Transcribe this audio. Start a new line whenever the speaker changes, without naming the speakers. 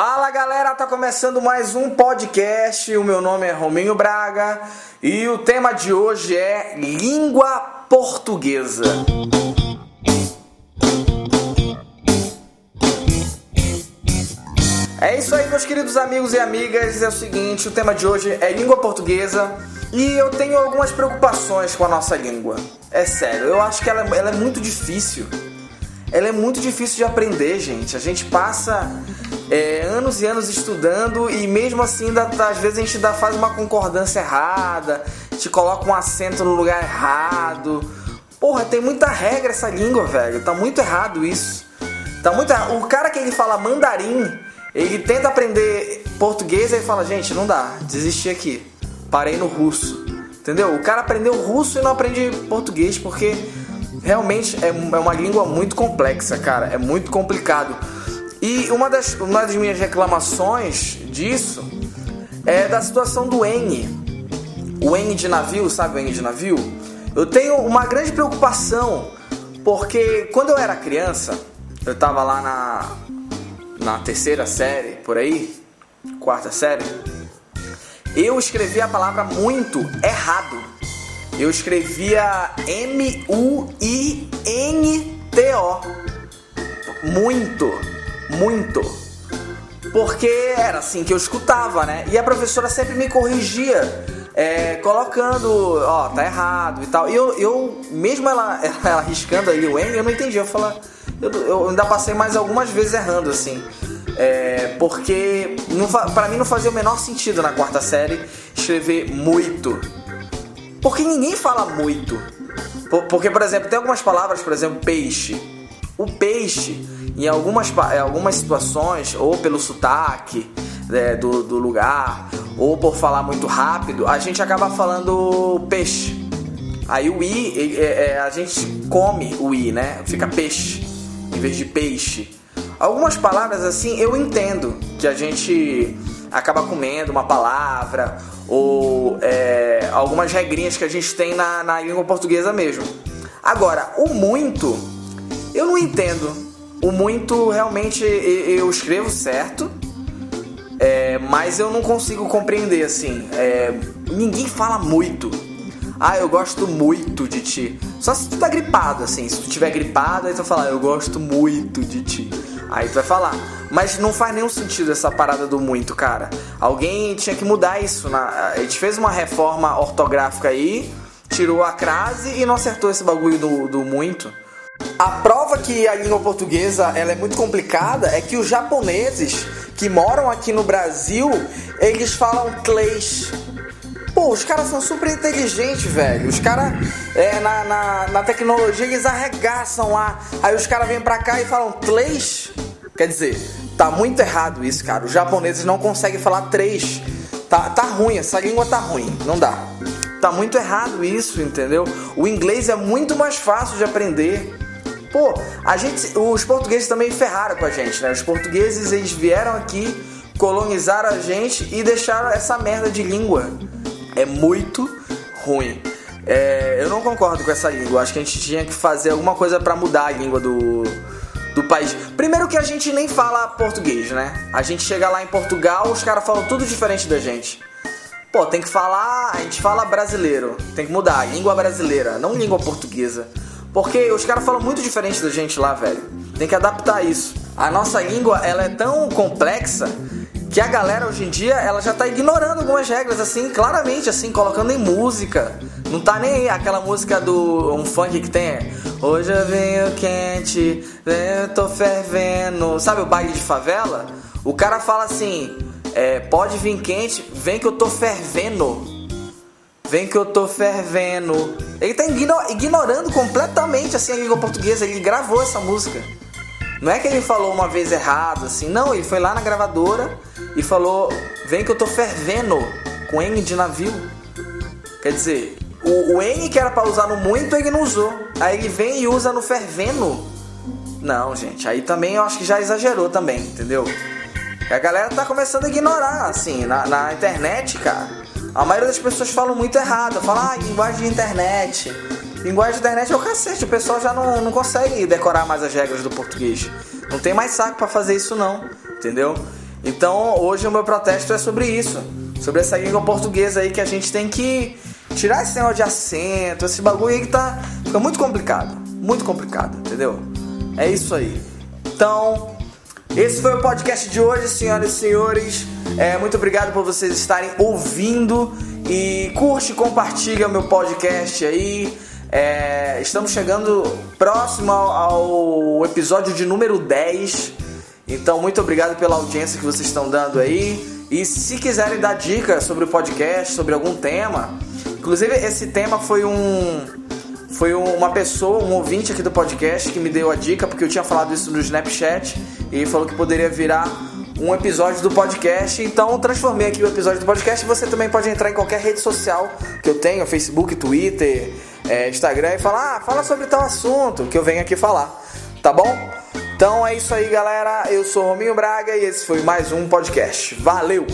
Fala galera, tá começando mais um podcast. O meu nome é Rominho Braga e o tema de hoje é língua portuguesa. É isso aí, meus queridos amigos e amigas. É o seguinte: o tema de hoje é língua portuguesa e eu tenho algumas preocupações com a nossa língua. É sério, eu acho que ela, ela é muito difícil. Ela é muito difícil de aprender, gente. A gente passa é, anos e anos estudando e mesmo assim, ainda, às vezes a gente ainda faz uma concordância errada, te coloca um acento no lugar errado. Porra, tem muita regra essa língua, velho. Tá muito errado isso. Tá muito errado. O cara que ele fala mandarim, ele tenta aprender português e fala, gente, não dá, desisti aqui. Parei no russo. Entendeu? O cara aprendeu russo e não aprende português porque realmente é, é uma língua muito complexa, cara. É muito complicado. E uma das, uma das minhas reclamações disso é da situação do N. O N de navio, sabe o N de navio? Eu tenho uma grande preocupação, porque quando eu era criança, eu tava lá na, na terceira série, por aí, quarta série, eu escrevia a palavra muito errado. Eu escrevia M-U-I-N-T-O. Muito, muito. Porque era assim que eu escutava, né? E a professora sempre me corrigia, é, colocando, ó, tá errado e tal. E eu, eu mesmo ela, ela riscando ali o N, eu não entendia. Eu falava, eu, eu ainda passei mais algumas vezes errando, assim. É, porque para mim não fazia o menor sentido na quarta série escrever muito. Porque ninguém fala muito. Porque, por exemplo, tem algumas palavras, por exemplo, peixe. O peixe, em algumas, em algumas situações, ou pelo sotaque é, do, do lugar, ou por falar muito rápido, a gente acaba falando peixe. Aí o i, é, é, a gente come o i, né? Fica peixe, em vez de peixe. Algumas palavras assim eu entendo que a gente acaba comendo uma palavra ou é, algumas regrinhas que a gente tem na, na língua portuguesa mesmo. Agora, o muito eu não entendo. O muito realmente eu escrevo certo, é, mas eu não consigo compreender assim. É, ninguém fala muito. Ah, eu gosto muito de ti. Só se tu tá gripado, assim. Se tu tiver gripado, aí tu vai falar, eu gosto muito de ti. Aí tu vai falar. Mas não faz nenhum sentido essa parada do muito, cara. Alguém tinha que mudar isso. Na... A gente fez uma reforma ortográfica aí, tirou a crase e não acertou esse bagulho do, do muito. A prova que a língua portuguesa ela é muito complicada é que os japoneses que moram aqui no Brasil, eles falam clays. Pô, os caras são super inteligentes, velho. Os caras, é, na, na, na, tecnologia, eles arregaçam lá. Aí os caras vêm pra cá e falam três. Quer dizer, tá muito errado isso, cara. Os japoneses não conseguem falar três. Tá, tá ruim, essa língua tá ruim. Não dá. Tá muito errado isso, entendeu? O inglês é muito mais fácil de aprender. Pô, a gente, os portugueses também ferraram com a gente, né? Os portugueses eles vieram aqui, colonizaram a gente e deixaram essa merda de língua é muito ruim. É, eu não concordo com essa língua. Acho que a gente tinha que fazer alguma coisa para mudar a língua do, do país. Primeiro que a gente nem fala português, né? A gente chega lá em Portugal, os caras falam tudo diferente da gente. Pô, tem que falar, a gente fala brasileiro. Tem que mudar, língua brasileira, não língua portuguesa. Porque os caras falam muito diferente da gente lá, velho. Tem que adaptar isso. A nossa língua, ela é tão complexa que a galera hoje em dia ela já tá ignorando algumas regras assim, claramente assim, colocando em música. Não tá nem aí aquela música do um funk que tem Hoje eu venho quente, eu tô fervendo. Sabe o baile de favela? O cara fala assim: é, pode vir quente, vem que eu tô fervendo. Vem que eu tô fervendo. Ele tá ignorando completamente assim a língua portuguesa. Ele gravou essa música. Não é que ele falou uma vez errado, assim, não, ele foi lá na gravadora e falou: Vem que eu tô fervendo com N de navio. Quer dizer, o, o N que era pra usar no muito, ele não usou. Aí ele vem e usa no fervendo. Não, gente, aí também eu acho que já exagerou também, entendeu? A galera tá começando a ignorar, assim, na, na internet, cara. A maioria das pessoas falam muito errado, fala, ah, linguagem de internet. Linguagem de internet é o cacete, o pessoal já não, não consegue decorar mais as regras do português. Não tem mais saco para fazer isso não, entendeu? Então hoje o meu protesto é sobre isso, sobre essa língua portuguesa aí que a gente tem que tirar esse negócio de acento, esse bagulho aí que tá fica muito complicado, muito complicado, entendeu? É isso aí. Então esse foi o podcast de hoje, senhoras e senhores. É, muito obrigado por vocês estarem ouvindo e curte, compartilha o meu podcast aí. É, estamos chegando próximo ao, ao, episódio de número 10. Então, muito obrigado pela audiência que vocês estão dando aí. E se quiserem dar dicas sobre o podcast, sobre algum tema, inclusive esse tema foi um foi uma pessoa, um ouvinte aqui do podcast que me deu a dica porque eu tinha falado isso no Snapchat e falou que poderia virar um episódio do podcast. Então transformei aqui o episódio do podcast. Você também pode entrar em qualquer rede social que eu tenho, Facebook, Twitter, é, Instagram e falar, ah, fala sobre tal assunto que eu venho aqui falar, tá bom? Então é isso aí, galera. Eu sou Rominho Braga e esse foi mais um podcast. Valeu!